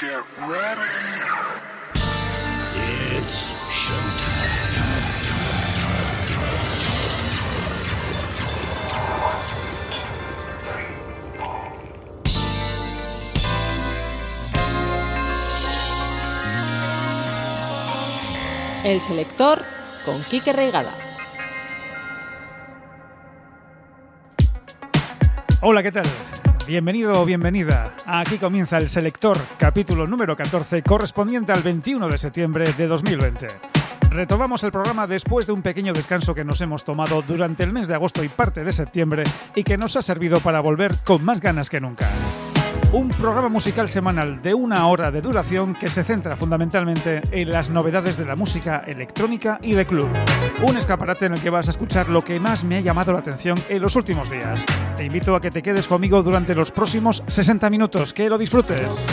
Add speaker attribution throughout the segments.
Speaker 1: Get ready.
Speaker 2: It's showtime.
Speaker 3: El selector con Quique Reigada.
Speaker 4: Hola, ¿qué tal? Bienvenido o bienvenida. Aquí comienza el Selector, capítulo número 14, correspondiente al 21 de septiembre de 2020. Retomamos el programa después de un pequeño descanso que nos hemos tomado durante el mes de agosto y parte de septiembre y que nos ha servido para volver con más ganas que nunca. Un programa musical semanal de una hora de duración que se centra fundamentalmente en las novedades de la música electrónica y de club. Un escaparate en el que vas a escuchar lo que más me ha llamado la atención en los últimos días. Te invito a que te quedes conmigo durante los próximos 60 minutos. Que lo disfrutes.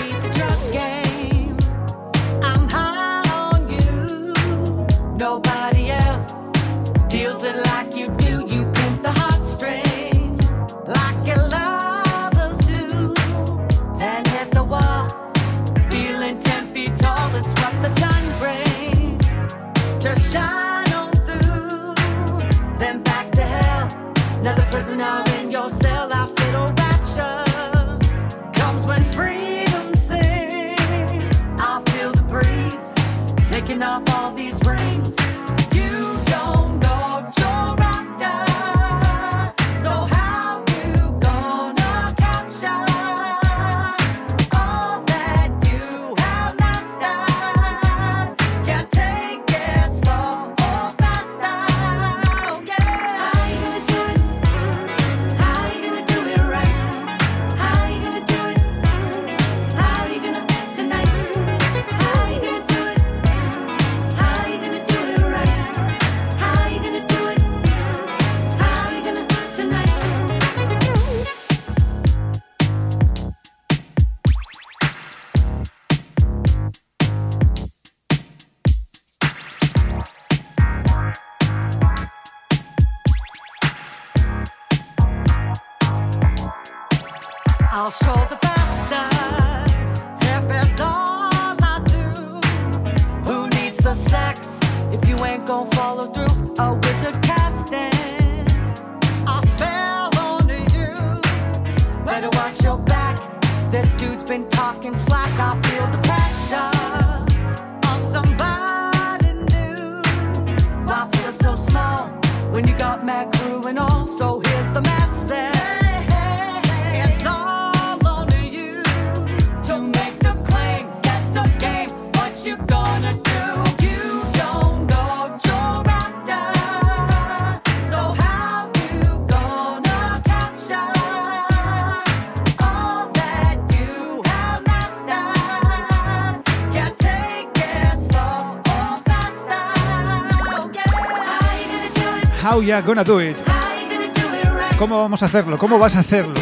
Speaker 5: How you gonna do it? How
Speaker 4: ya gonna do it? ¿Cómo vamos a hacerlo? ¿Cómo vas a hacerlo?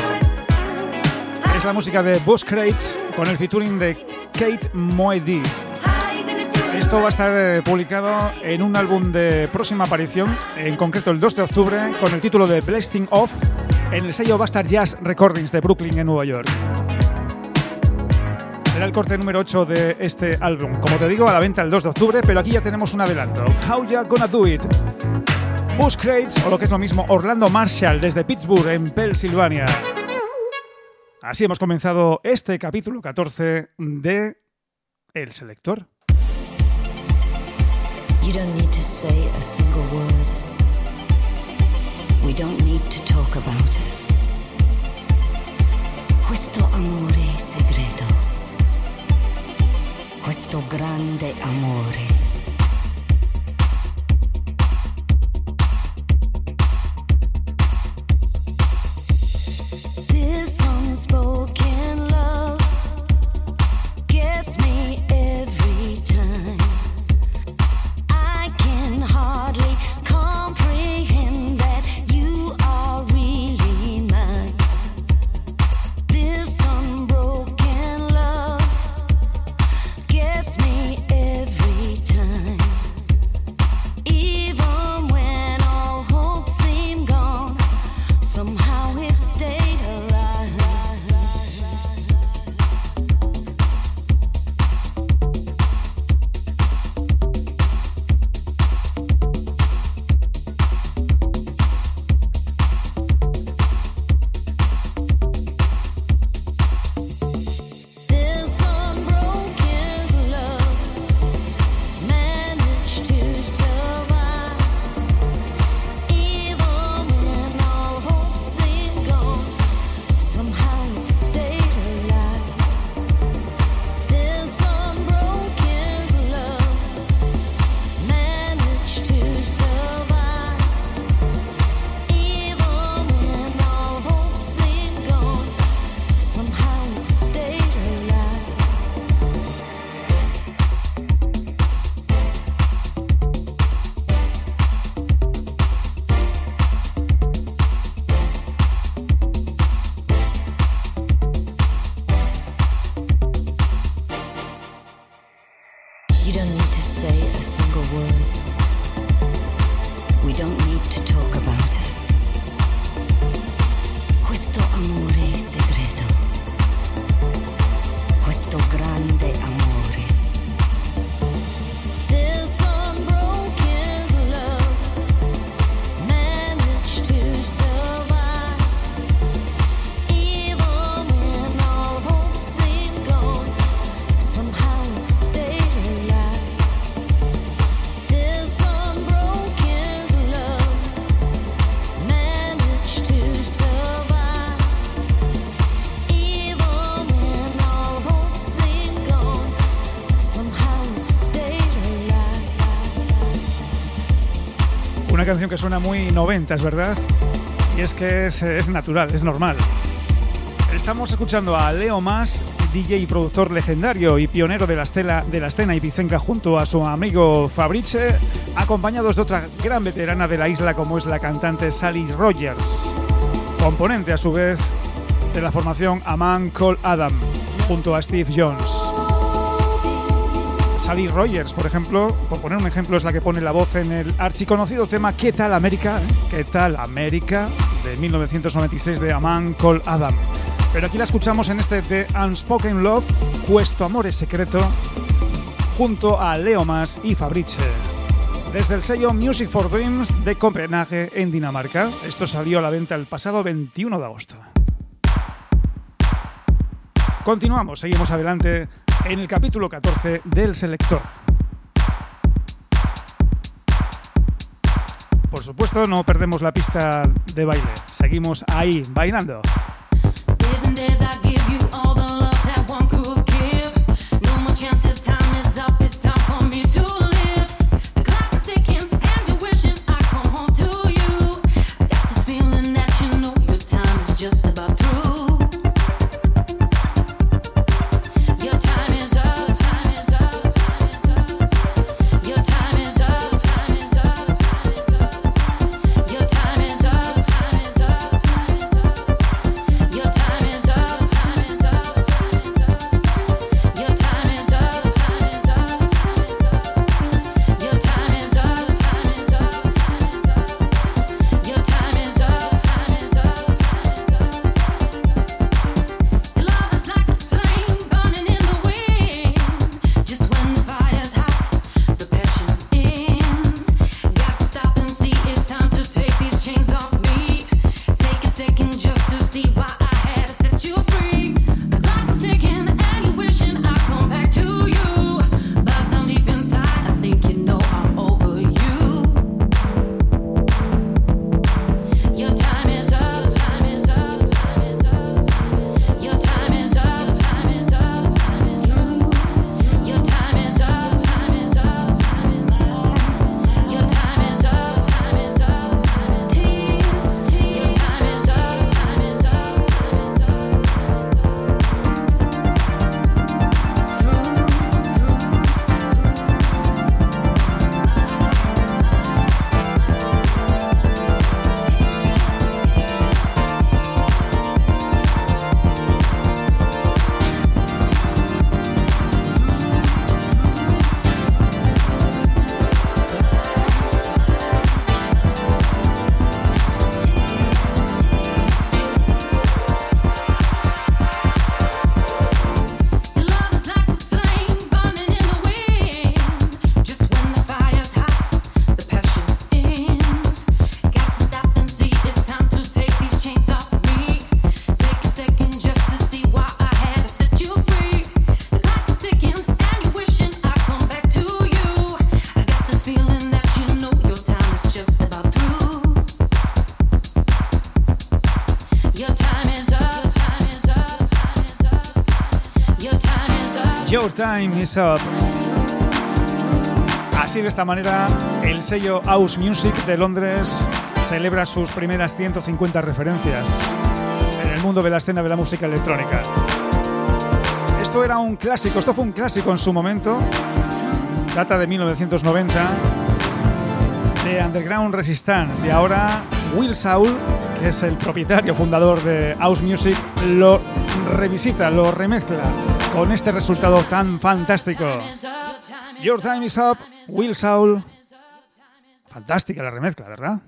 Speaker 4: Es la música de Bush Crates con el featuring de Kate Moedy. Esto va a estar eh, publicado en un álbum de próxima aparición, en concreto el 2 de octubre, con el título de Blasting Off, en el sello Bastard Jazz Recordings de Brooklyn, en Nueva York. Será el corte número 8 de este álbum. Como te digo, a la venta el 2 de octubre, pero aquí ya tenemos un adelanto. How Ya Gonna Do It? Bush Crates, o lo que es lo mismo, Orlando Marshall, desde Pittsburgh, en Pensilvania. Así hemos comenzado este capítulo 14 de El Selector.
Speaker 6: You don't need to say a single word. We don't need to talk about it. Questo amore segreto. Questo grande amore.
Speaker 7: Canción que suena muy noventas, ¿verdad? Y es que es, es natural, es normal. Estamos escuchando a Leo Mas, DJ y productor legendario y pionero de la, estela, de la escena ibicenca junto a su amigo Fabrice, acompañados de otra gran veterana de la isla como es la cantante Sally Rogers, componente a su vez de la formación A Man Called Adam, junto a Steve Jones. Sally Rogers, por ejemplo, por poner un ejemplo, es la que pone la voz en el archiconocido tema ¿Qué tal América? ¿Qué tal América? de 1996 de A Man Called Adam. Pero aquí la escuchamos en este The Unspoken Love, Cuesto Amore Secreto, junto a Leo Mas y Fabrice. Desde el sello Music for Dreams de Copenhague en Dinamarca. Esto salió a la venta el pasado 21 de agosto. Continuamos, seguimos adelante en el capítulo 14 del selector. Por supuesto, no perdemos la pista de baile. Seguimos ahí, bailando.
Speaker 5: Time is Up.
Speaker 7: Así de esta manera, el sello House Music de Londres celebra sus primeras 150 referencias en el mundo de la escena de la música electrónica. Esto era un clásico, esto fue un clásico en su momento, data de 1990, de Underground Resistance y ahora Will Saul, que es el propietario fundador de House Music, lo revisita, lo remezcla con este resultado tan fantástico.
Speaker 5: Your time is Up, Will Saul. Fantástica la remezcla, ¿verdad?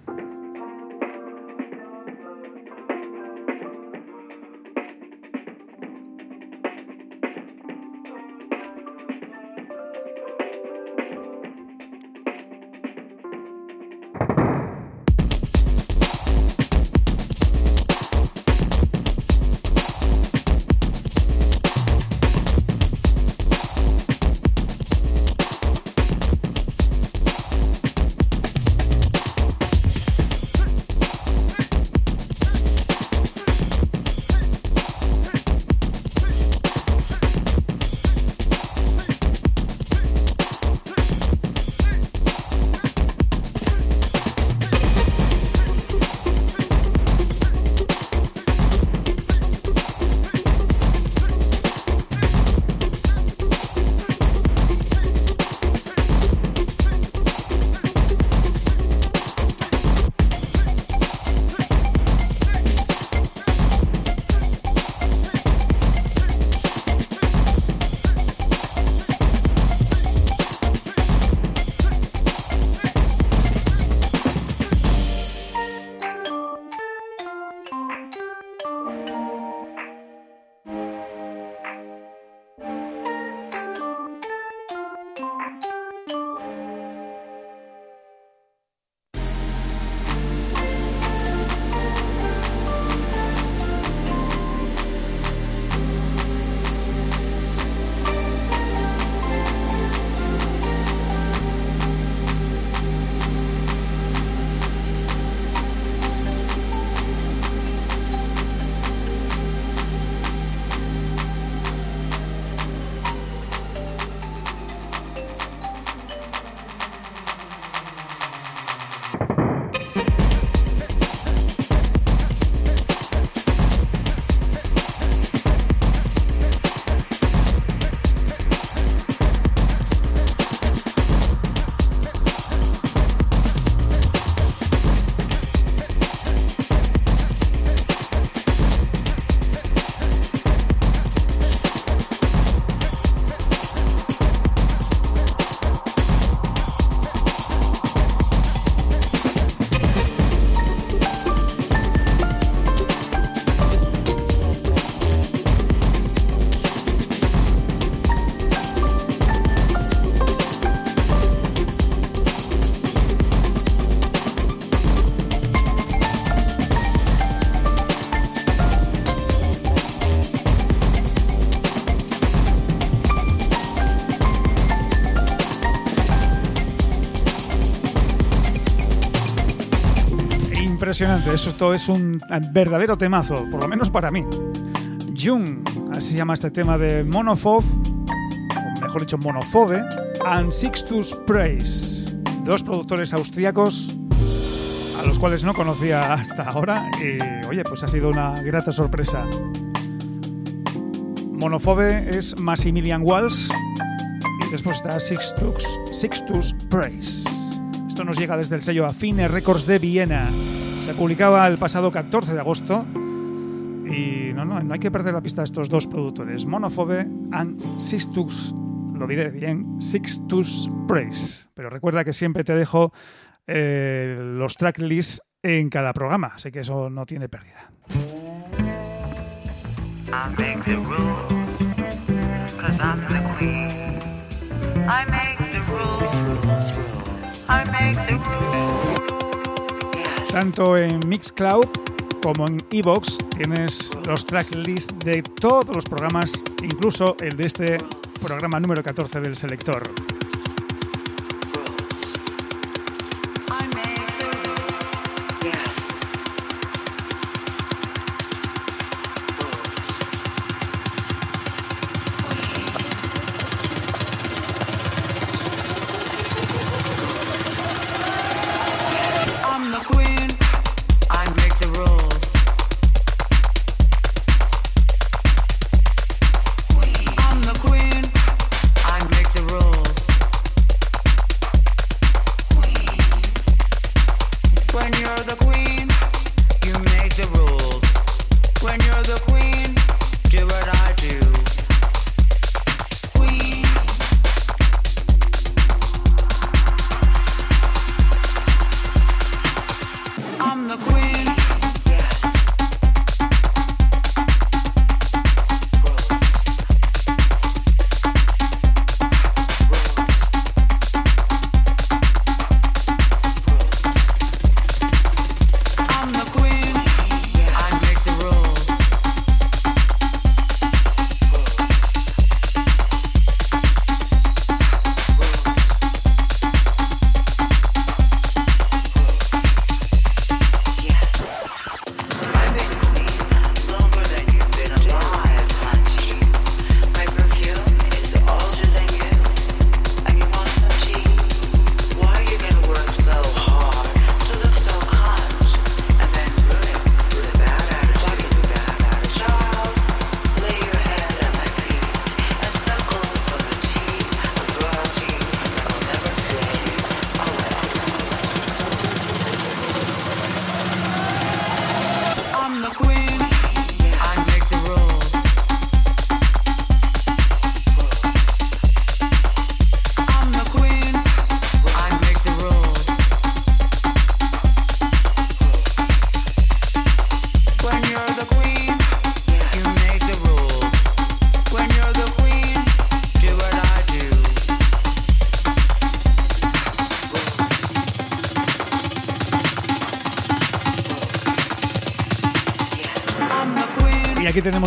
Speaker 5: Impresionante, esto es un verdadero temazo, por lo menos para mí. Jung, así se llama este tema de Monophobe, o mejor dicho, Monophobe, and Sixtus Praise, dos productores austríacos a los cuales no conocía hasta ahora y oye, pues ha sido una grata sorpresa. Monophobe es Maximilian Walsh y después está Sixtus, Sixtus Praise. Esto nos llega desde el sello Affine Records de Viena. Se publicaba el pasado 14 de agosto y no, no, no hay que perder la pista de estos dos productores, Monophobe and Sixtus, lo diré bien, Sixtus Praise. Pero recuerda que siempre te dejo eh, los tracklists en cada programa, así que eso no tiene pérdida.
Speaker 4: I make the rules.
Speaker 5: Tanto en Mixcloud como en Evox tienes los tracklists de todos los programas, incluso el de este programa número 14 del selector.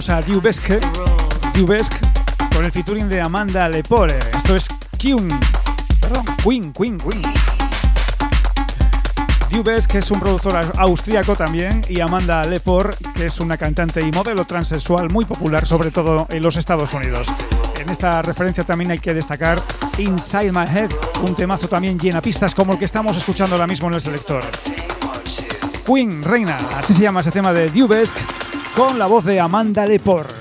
Speaker 5: Tenemos a Dubesk, Dubesk con el featuring de Amanda Lepore. Esto es Kyun, perdón, Queen, Queen, Queen. Dubesk es un productor au- austríaco también y Amanda Lepore, que es una cantante y modelo transexual muy popular, sobre todo en los Estados Unidos. En esta referencia también hay que destacar Inside My Head, un temazo también llena pistas como el que estamos escuchando ahora mismo en el selector. Queen, Reina, así se llama ese tema de Dubesk, con la voz de Amanda Lepore.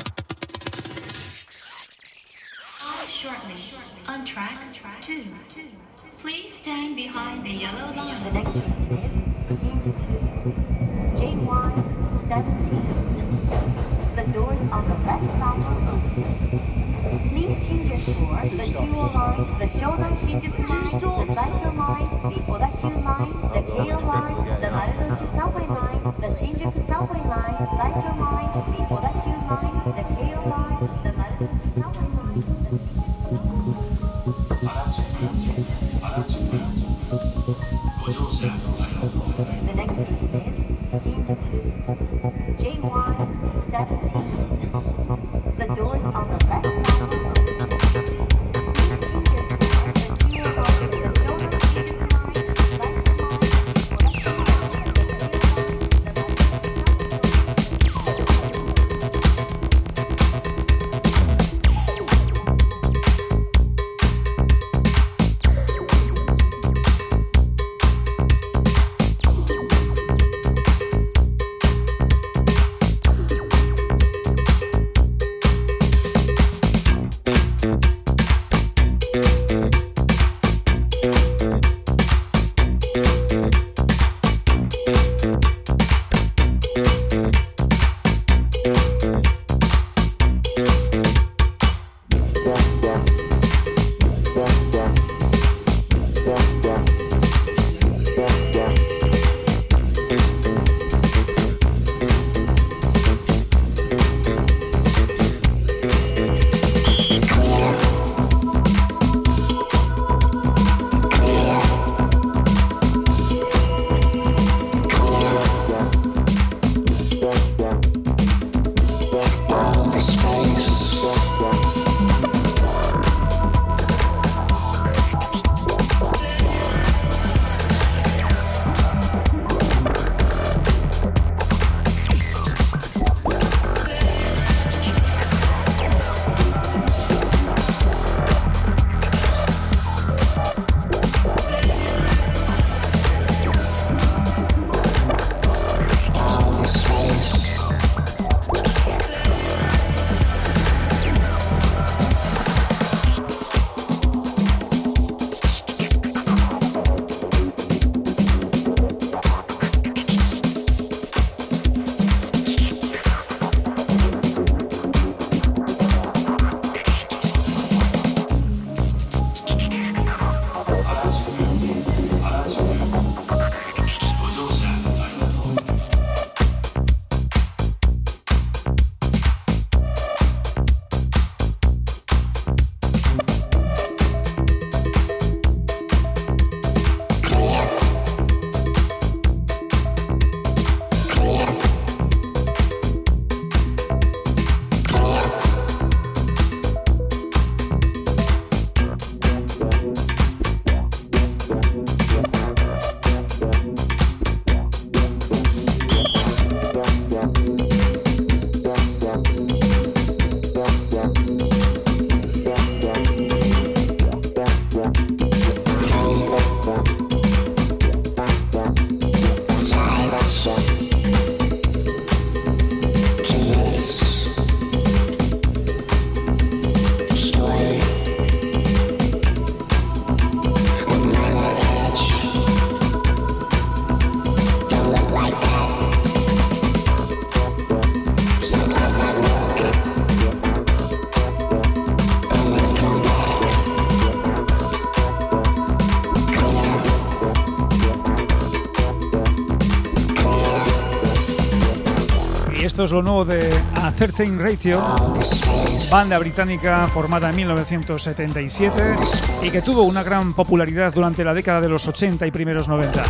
Speaker 5: Es lo nuevo de A Certain Ratio, banda británica formada en 1977 y que tuvo una gran popularidad durante la década de los 80 y primeros 90.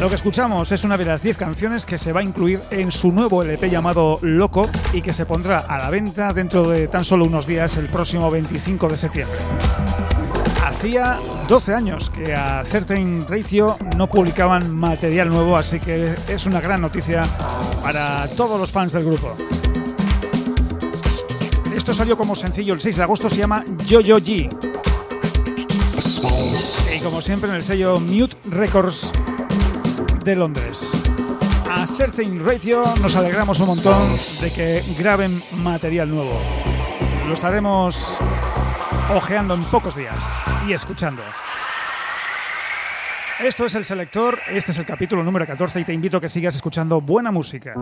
Speaker 5: Lo que escuchamos es una de las 10 canciones que se va a incluir en su nuevo LP llamado Loco y que se pondrá a la venta dentro de tan solo unos días el próximo 25 de septiembre. Hacía 12 años que a Certain Ratio no publicaban material nuevo, así que es una gran noticia para todos los fans del grupo. Esto salió como sencillo el 6 de agosto, se llama Yo-Yo G. Y como siempre en el sello Mute Records de Londres. A Certain Radio nos alegramos un montón de que graben material nuevo. Lo estaremos ojeando en pocos días y escuchando. Esto es el selector, este es el capítulo número 14 y te invito a que sigas escuchando buena música.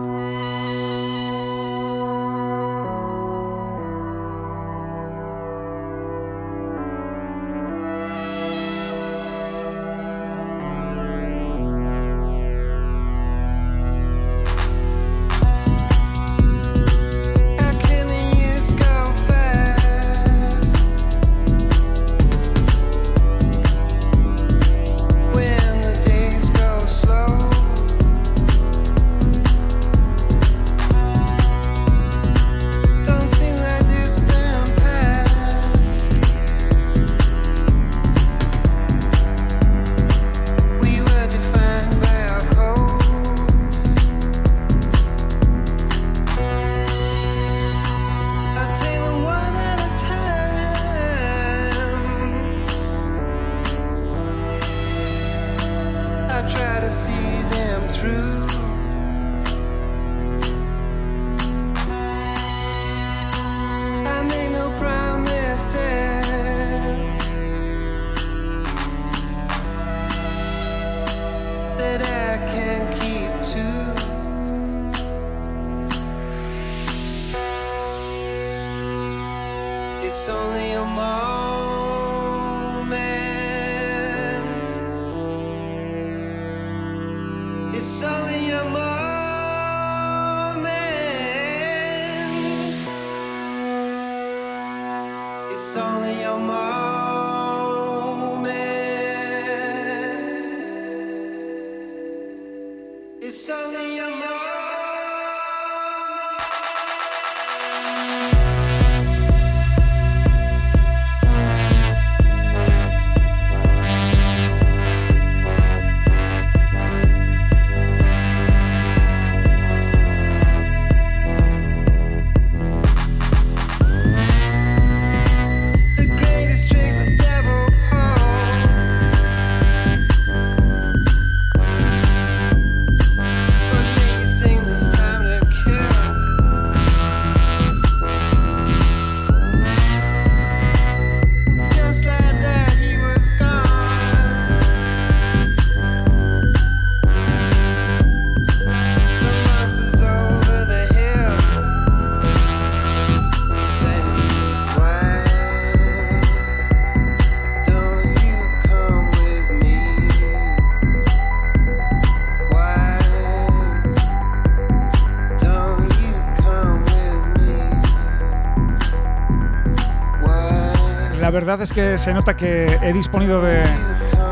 Speaker 5: Verdad es que se nota que he disponido de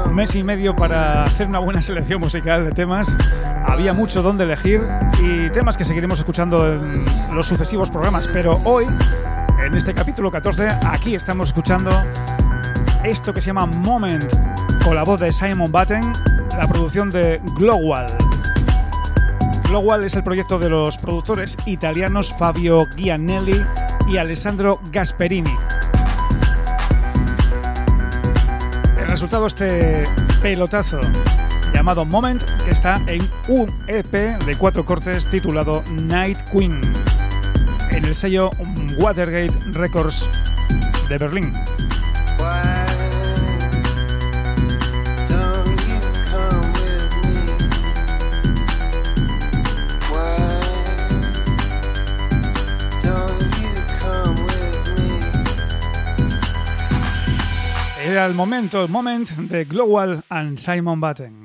Speaker 5: un mes y medio para hacer una buena selección musical de temas. Había mucho donde elegir y temas que seguiremos escuchando en los sucesivos programas, pero hoy, en este capítulo 14, aquí estamos escuchando esto que se llama Moment, con la voz de Simon Batten, la producción de Glowal. Glowal es el proyecto de los productores italianos Fabio Gianelli y Alessandro Gasperini. Resultado este pelotazo llamado Moment que está en un EP de cuatro cortes titulado Night Queen en el sello Watergate Records de Berlín. Era el momento, el moment de Global and Simon Batten.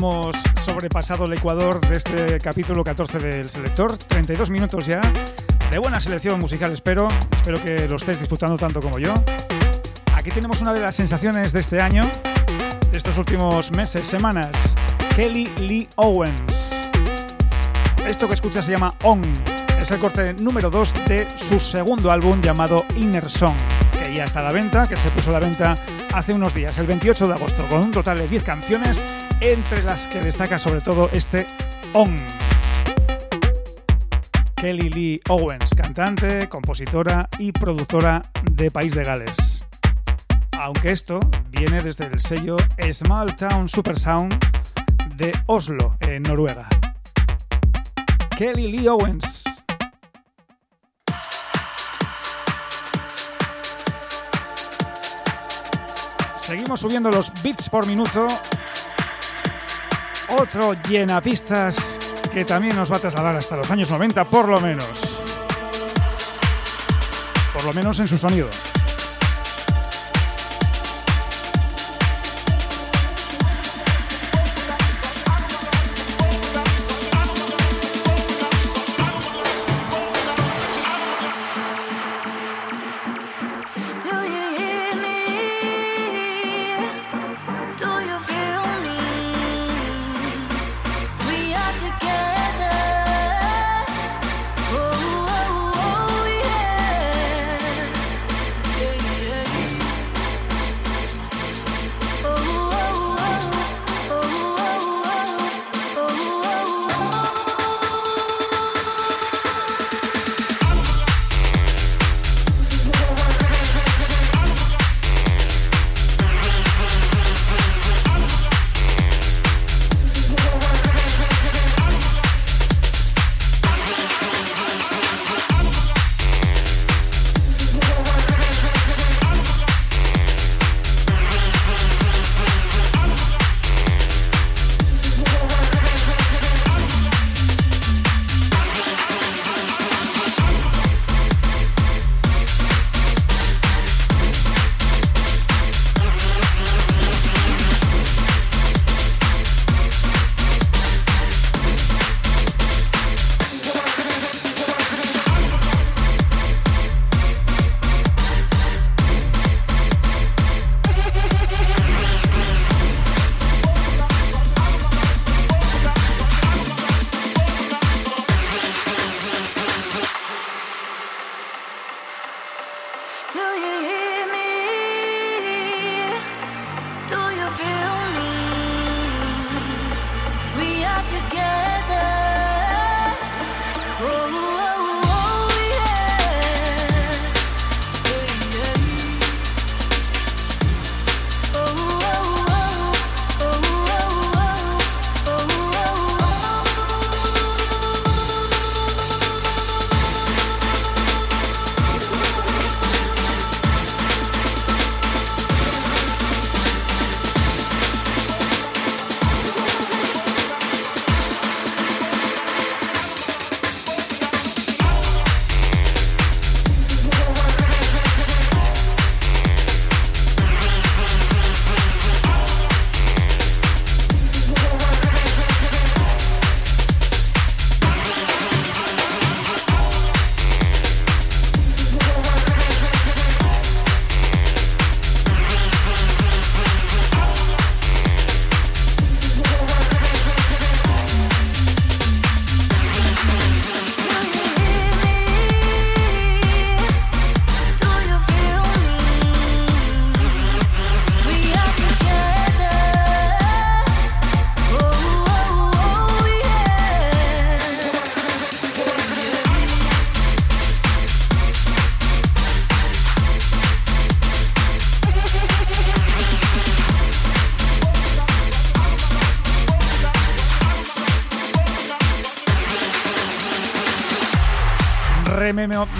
Speaker 5: Hemos sobrepasado el ecuador de este capítulo 14 del selector. 32 minutos ya de buena selección musical, espero. Espero que lo estéis disfrutando tanto como yo. Aquí tenemos una de las sensaciones de este año, de estos últimos meses, semanas. Kelly Lee Owens. Esto que escuchas se llama On. Es el corte número 2 de su segundo álbum llamado Inner Song, que ya está a la venta, que se puso a la venta hace unos días, el 28 de agosto, con un total de 10 canciones, entre las que destaca sobre todo este On. Kelly Lee Owens, cantante, compositora y productora de País de Gales. Aunque esto viene desde el sello Small Town Super Sound de Oslo, en Noruega. Kelly Lee Owens. Seguimos subiendo los bits por minuto. Otro llenapistas que también nos va a trasladar hasta los años 90, por lo menos. Por lo menos en su sonido.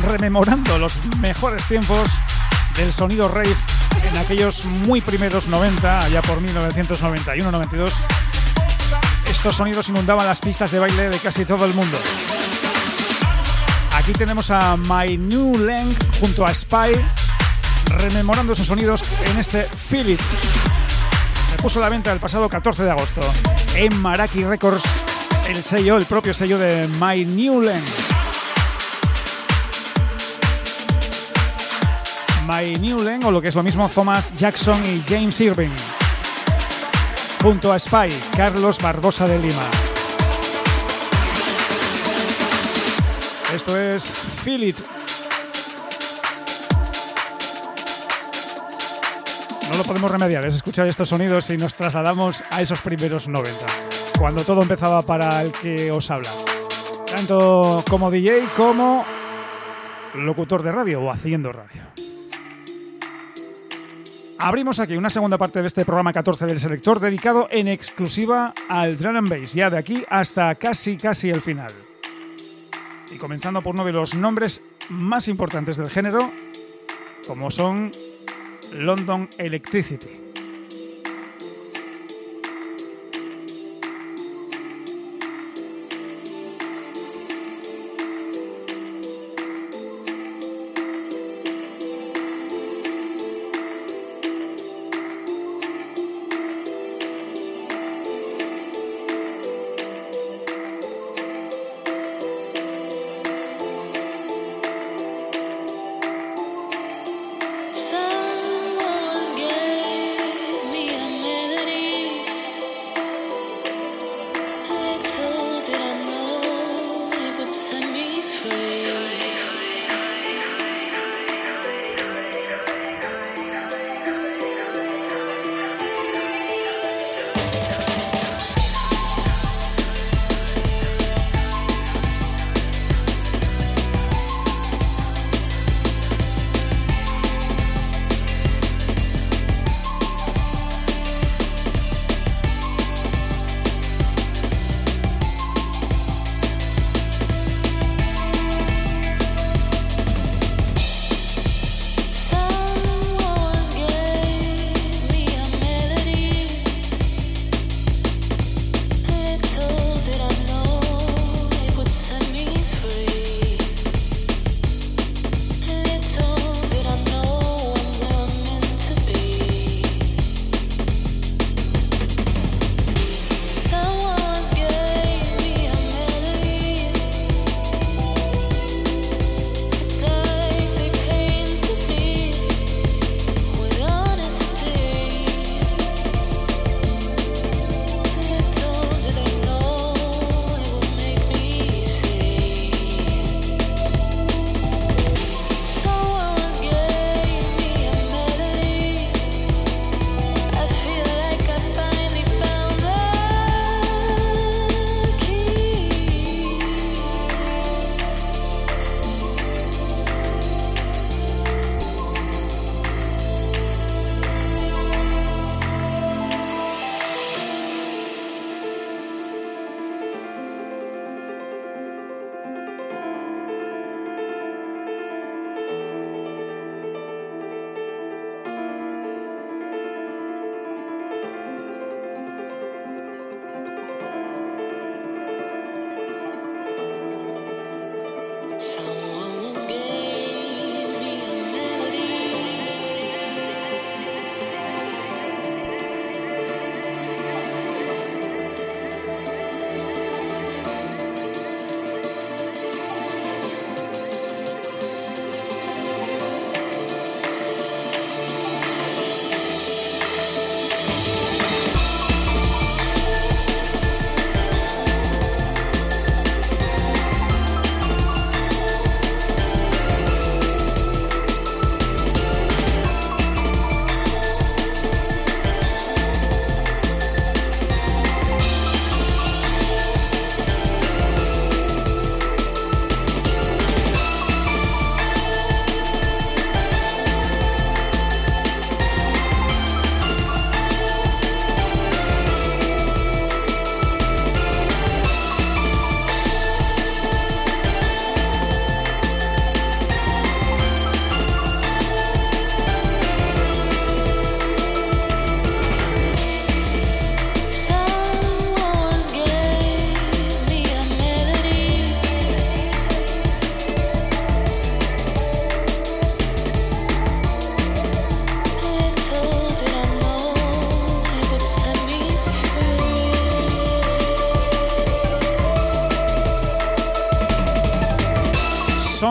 Speaker 5: Rememorando los mejores tiempos del sonido rave en aquellos muy primeros 90, allá por 1991-92. Estos sonidos inundaban las pistas de baile de casi todo el mundo. Aquí tenemos a My New Leng junto a Spy rememorando esos sonidos en este Feel It. Se puso a la venta el pasado 14 de agosto en Maraki Records, el sello, el propio sello de My Newland. My Newland, o lo que es lo mismo, Thomas Jackson y James Irving. Junto a Spy, Carlos Barbosa de Lima. Esto es Feel It. No lo podemos remediar, es escuchar estos sonidos y nos trasladamos a esos primeros 90, cuando todo empezaba para el que os habla. Tanto como DJ como locutor de radio o haciendo radio. Abrimos aquí una segunda parte de este programa 14 del selector dedicado en exclusiva al drum and bass, ya de aquí hasta casi casi el final. Y comenzando por uno de los nombres más importantes del género, como son London Electricity.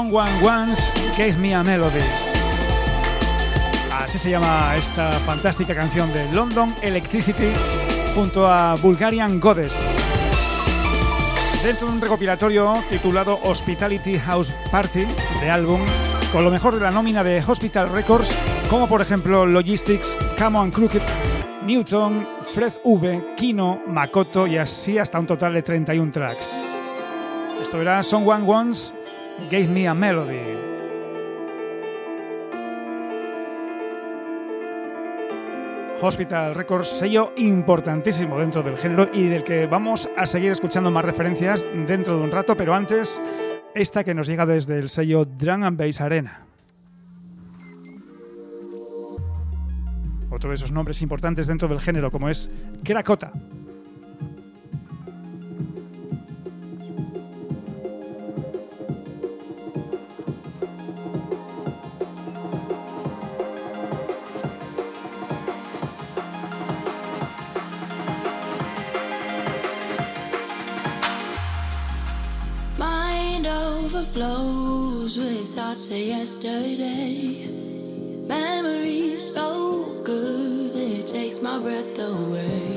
Speaker 5: Someone Once Gave Me a Melody. Así se llama esta fantástica canción de London Electricity junto a Bulgarian Goddess. Dentro de un recopilatorio titulado Hospitality House Party de álbum, con lo mejor de la nómina de Hospital Records, como por ejemplo Logistics, Camo and Crooked, Newton, Fred V, Kino, Makoto y así hasta un total de 31 tracks. Esto era Someone Once Gave Me a Melody. Hospital Records, sello importantísimo dentro del género y del que vamos a seguir escuchando más referencias dentro de un rato, pero antes, esta que nos llega desde el sello Drum and Bass Arena. Otro de esos nombres importantes dentro del género, como es Krakota.
Speaker 6: Overflows with thoughts of yesterday. Memories so good it takes my breath away.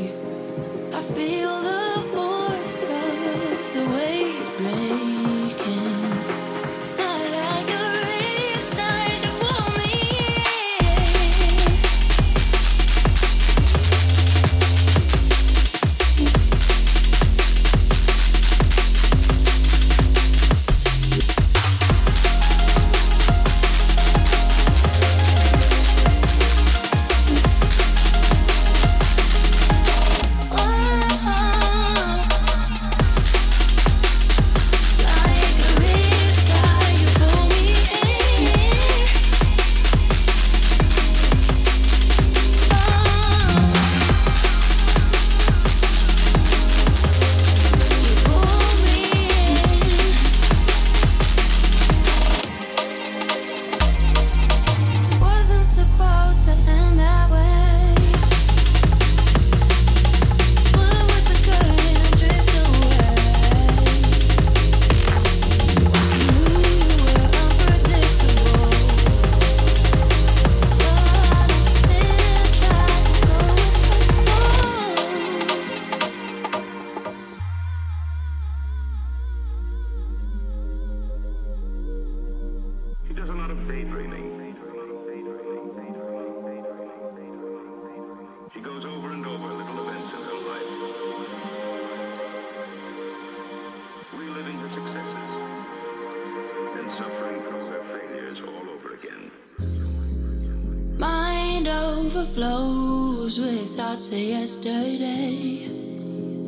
Speaker 6: Overflows with thoughts of yesterday.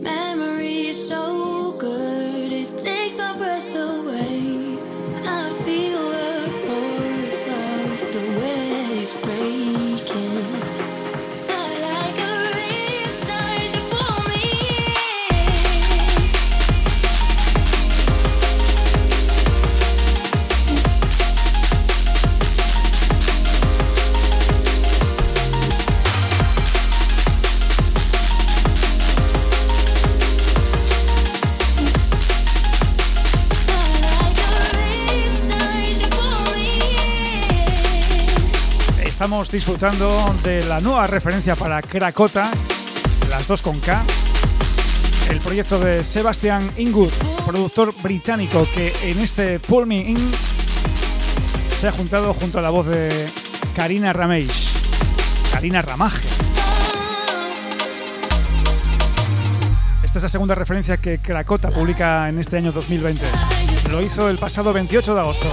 Speaker 6: Memories so
Speaker 5: disfrutando de la nueva referencia para Krakota, las dos con K. El proyecto de Sebastian Ingood, productor británico que en este Pull Me In se ha juntado junto a la voz de Karina Rameix. Karina Ramaje. Esta es la segunda referencia que Krakota publica en este año 2020. Lo hizo el pasado 28 de agosto.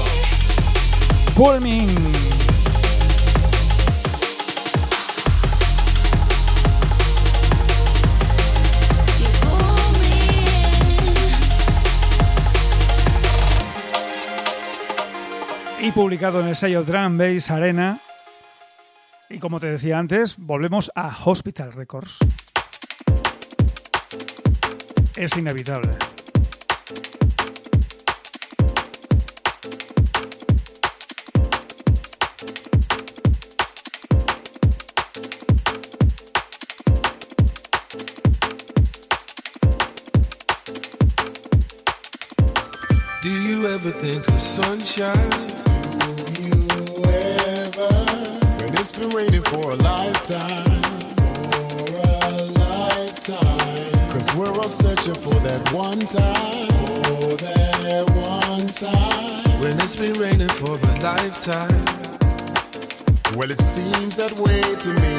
Speaker 5: Pull Me In. Y publicado en el sello Drum Bass Arena. Y como te decía antes, volvemos a Hospital Records. Es inevitable.
Speaker 8: Do you ever think of sunshine?
Speaker 9: Been raining for a lifetime, for a lifetime. Cause we're all searching for that one time, for that one time.
Speaker 8: When it's been raining for a lifetime.
Speaker 9: Well, it seems that way to me.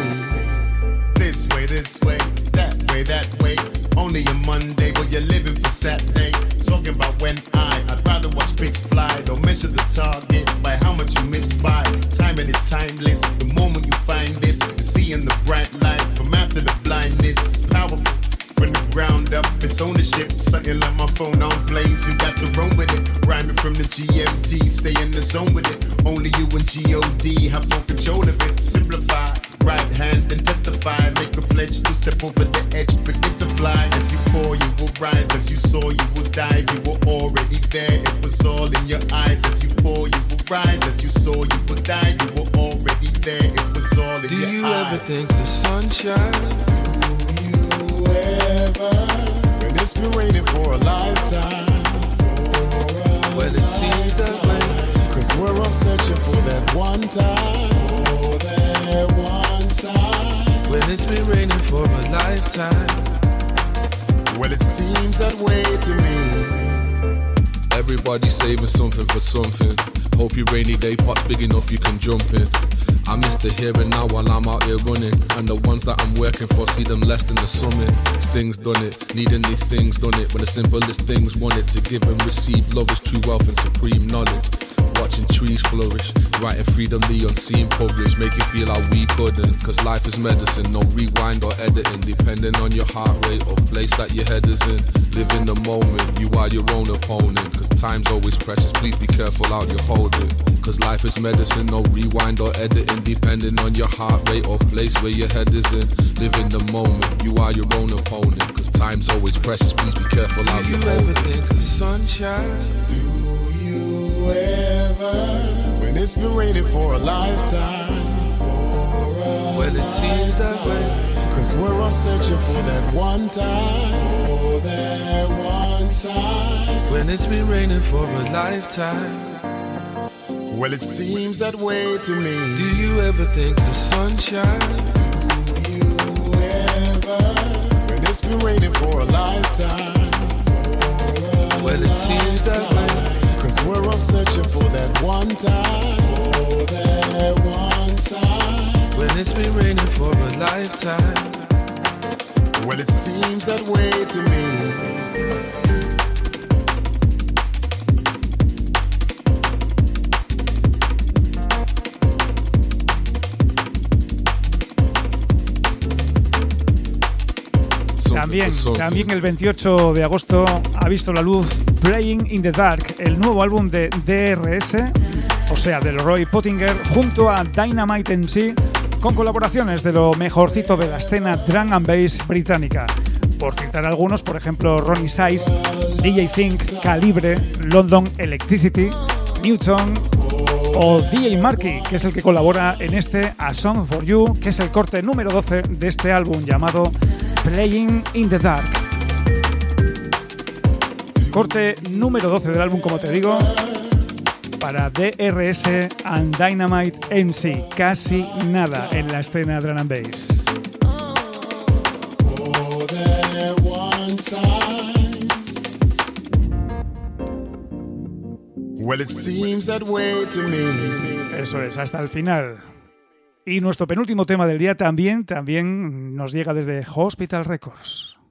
Speaker 9: This way, this way, that way, that way. Only a Monday, but you're living for Saturday. Talking about when I, I'd rather watch pigs fly. Don't measure the target by how much you miss by. Timing is timeless. The moment you find this, you're seeing the bright light from after the blindness. It's powerful from the ground up. It's ownership, something like my phone on planes. You got to roam with it. Rhyming from the GMT, stay in the zone with it. Only you and God have full control of it. Hand and testify. Make a pledge to step over the edge, begin to fly. As you fall, you will rise. As you saw, you will dive. You were already there. It was all in your eyes. As you fall, you will rise. As you saw, you will dive. You were already there. It was all in
Speaker 8: Do
Speaker 9: your
Speaker 8: you
Speaker 9: eyes.
Speaker 8: ever think the sunshine?
Speaker 9: Do you ever? When it's been raining for a lifetime.
Speaker 8: Well, it seems that way.
Speaker 9: Cause we're all searching for that one time.
Speaker 8: It's been raining for a lifetime.
Speaker 9: Well, it seems that way to me.
Speaker 10: Everybody saving something for something. Hope your rainy day pot's big enough you can jump in. I miss the here and now while I'm out here running. And the ones that I'm working for see them less than the summit. Things done it, needing these things done it. When the simplest things want it to give and receive. Love is true wealth and supreme knowledge. Watching trees flourish, writing freedom the unseen published. Make you feel like we couldn't. Cause life is medicine, no rewind or editing. Depending on your heart rate or place that your head is in. Live in the moment, you are your own opponent. Cause time's always precious, please be careful how you hold it. Cause life is medicine, no rewind or editing. Depending on your heart rate or place where your head is in. Live in the moment, you are your own opponent. Cause time's always precious, please be careful how
Speaker 8: Do
Speaker 10: you
Speaker 8: you
Speaker 10: hold
Speaker 8: ever
Speaker 10: it.
Speaker 8: think of sunshine?
Speaker 9: When it's been raining for a lifetime. For a
Speaker 8: Well, it seems that way.
Speaker 9: Cause we're all searching for that one time. For that one time.
Speaker 8: When it's been raining for a lifetime.
Speaker 9: Well, it seems that way to me.
Speaker 8: Do you ever think of sunshine?
Speaker 9: Do you ever? When it's been raining for a lifetime. For a
Speaker 8: Well, it seems that way.
Speaker 9: We're all searching for that one time. For that one time.
Speaker 8: When it's been raining for a lifetime.
Speaker 9: Well, it seems that way to me.
Speaker 5: También, también el 28 de agosto ha visto la luz Playing in the Dark, el nuevo álbum de DRS, o sea, del Roy Pottinger, junto a Dynamite MC, con colaboraciones de lo mejorcito de la escena drum and bass británica. Por citar algunos, por ejemplo, Ronnie Size, DJ Think, Calibre, London Electricity, Newton o DJ Marky, que es el que colabora en este A Song for You, que es el corte número 12 de este álbum llamado Playing in the Dark. Corte número 12 del álbum, como te digo, para DRS and Dynamite NC. Casi nada en la escena drum and bass.
Speaker 9: For that one time. Well, it seems that way to me.
Speaker 5: Eso es, hasta el final. Y nuestro penúltimo tema del día también, también nos llega desde Hospital Records.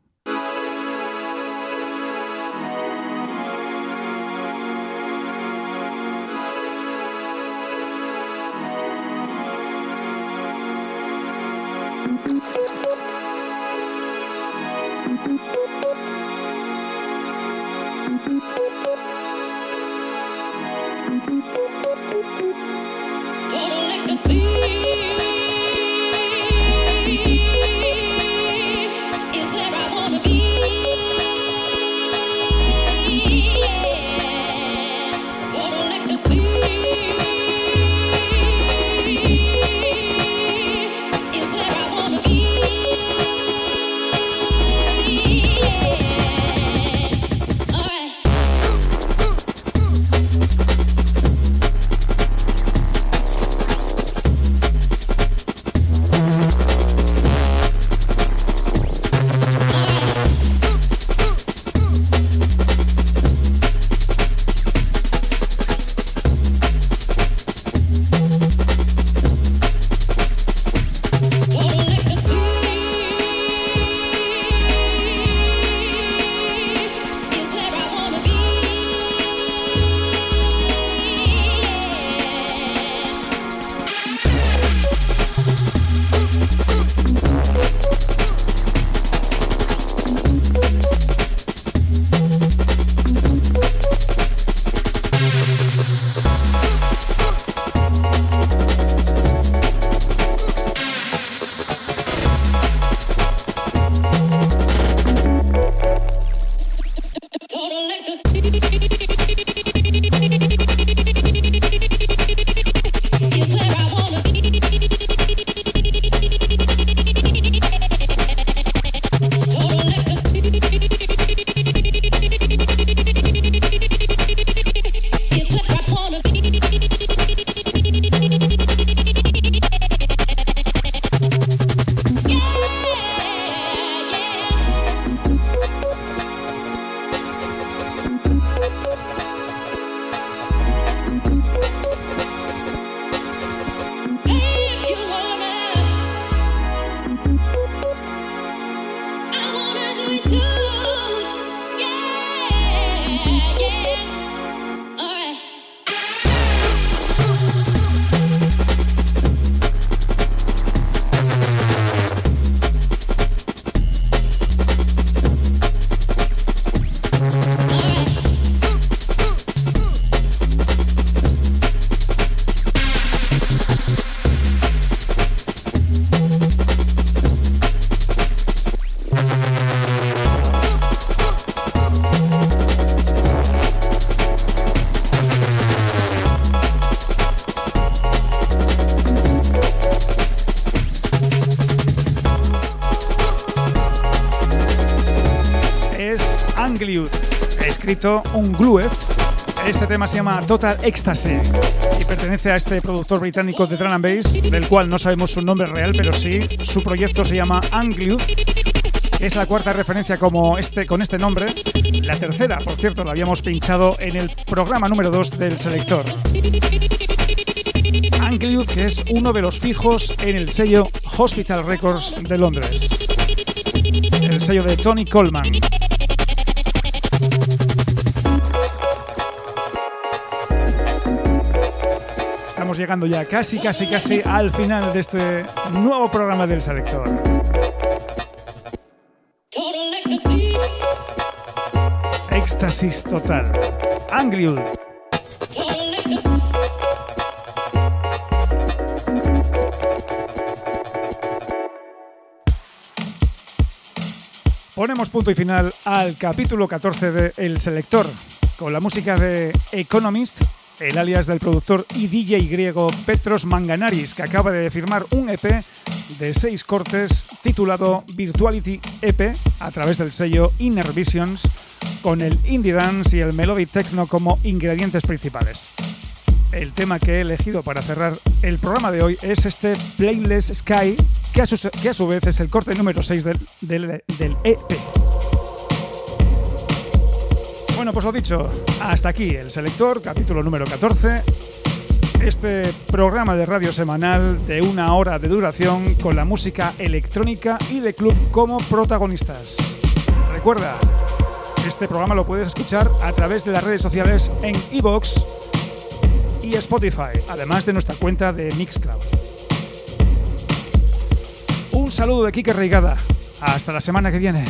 Speaker 5: Gluef. Este tema se llama Total Ecstasy y pertenece a este productor británico de drum bass, del cual no sabemos su nombre real, pero sí, su proyecto se llama Angliud. Es la cuarta referencia como este, con este nombre. La tercera, por cierto, la habíamos pinchado en el programa número 2 del selector. Angliud, que es uno de los fijos en el sello Hospital Records de Londres. El sello de Tony Coleman. Llegando ya casi, casi, casi al final de este nuevo programa del selector. Éxtasis total. Angliud. Ponemos punto y final al capítulo 14 de El Selector, con la música de Economist, el alias del productor y DJ griego Petros Manganaris, que acaba de firmar un EP de seis cortes titulado Virtuality EP a través del sello Inner Visions, con el indie dance y el melody techno como ingredientes principales. El tema que he elegido para cerrar el programa de hoy es este Playless Sky, que a su, vez es el corte número 6 del, del, del EP. Bueno, pues lo dicho, hasta aquí el selector, capítulo número 14. Este programa de radio semanal de una hora de duración con la música electrónica y de club como protagonistas. Recuerda, este programa lo puedes escuchar a través de las redes sociales en iVoox y Spotify, además de nuestra cuenta de Mixcloud. Un saludo de Kike Reigada. Hasta la semana que viene.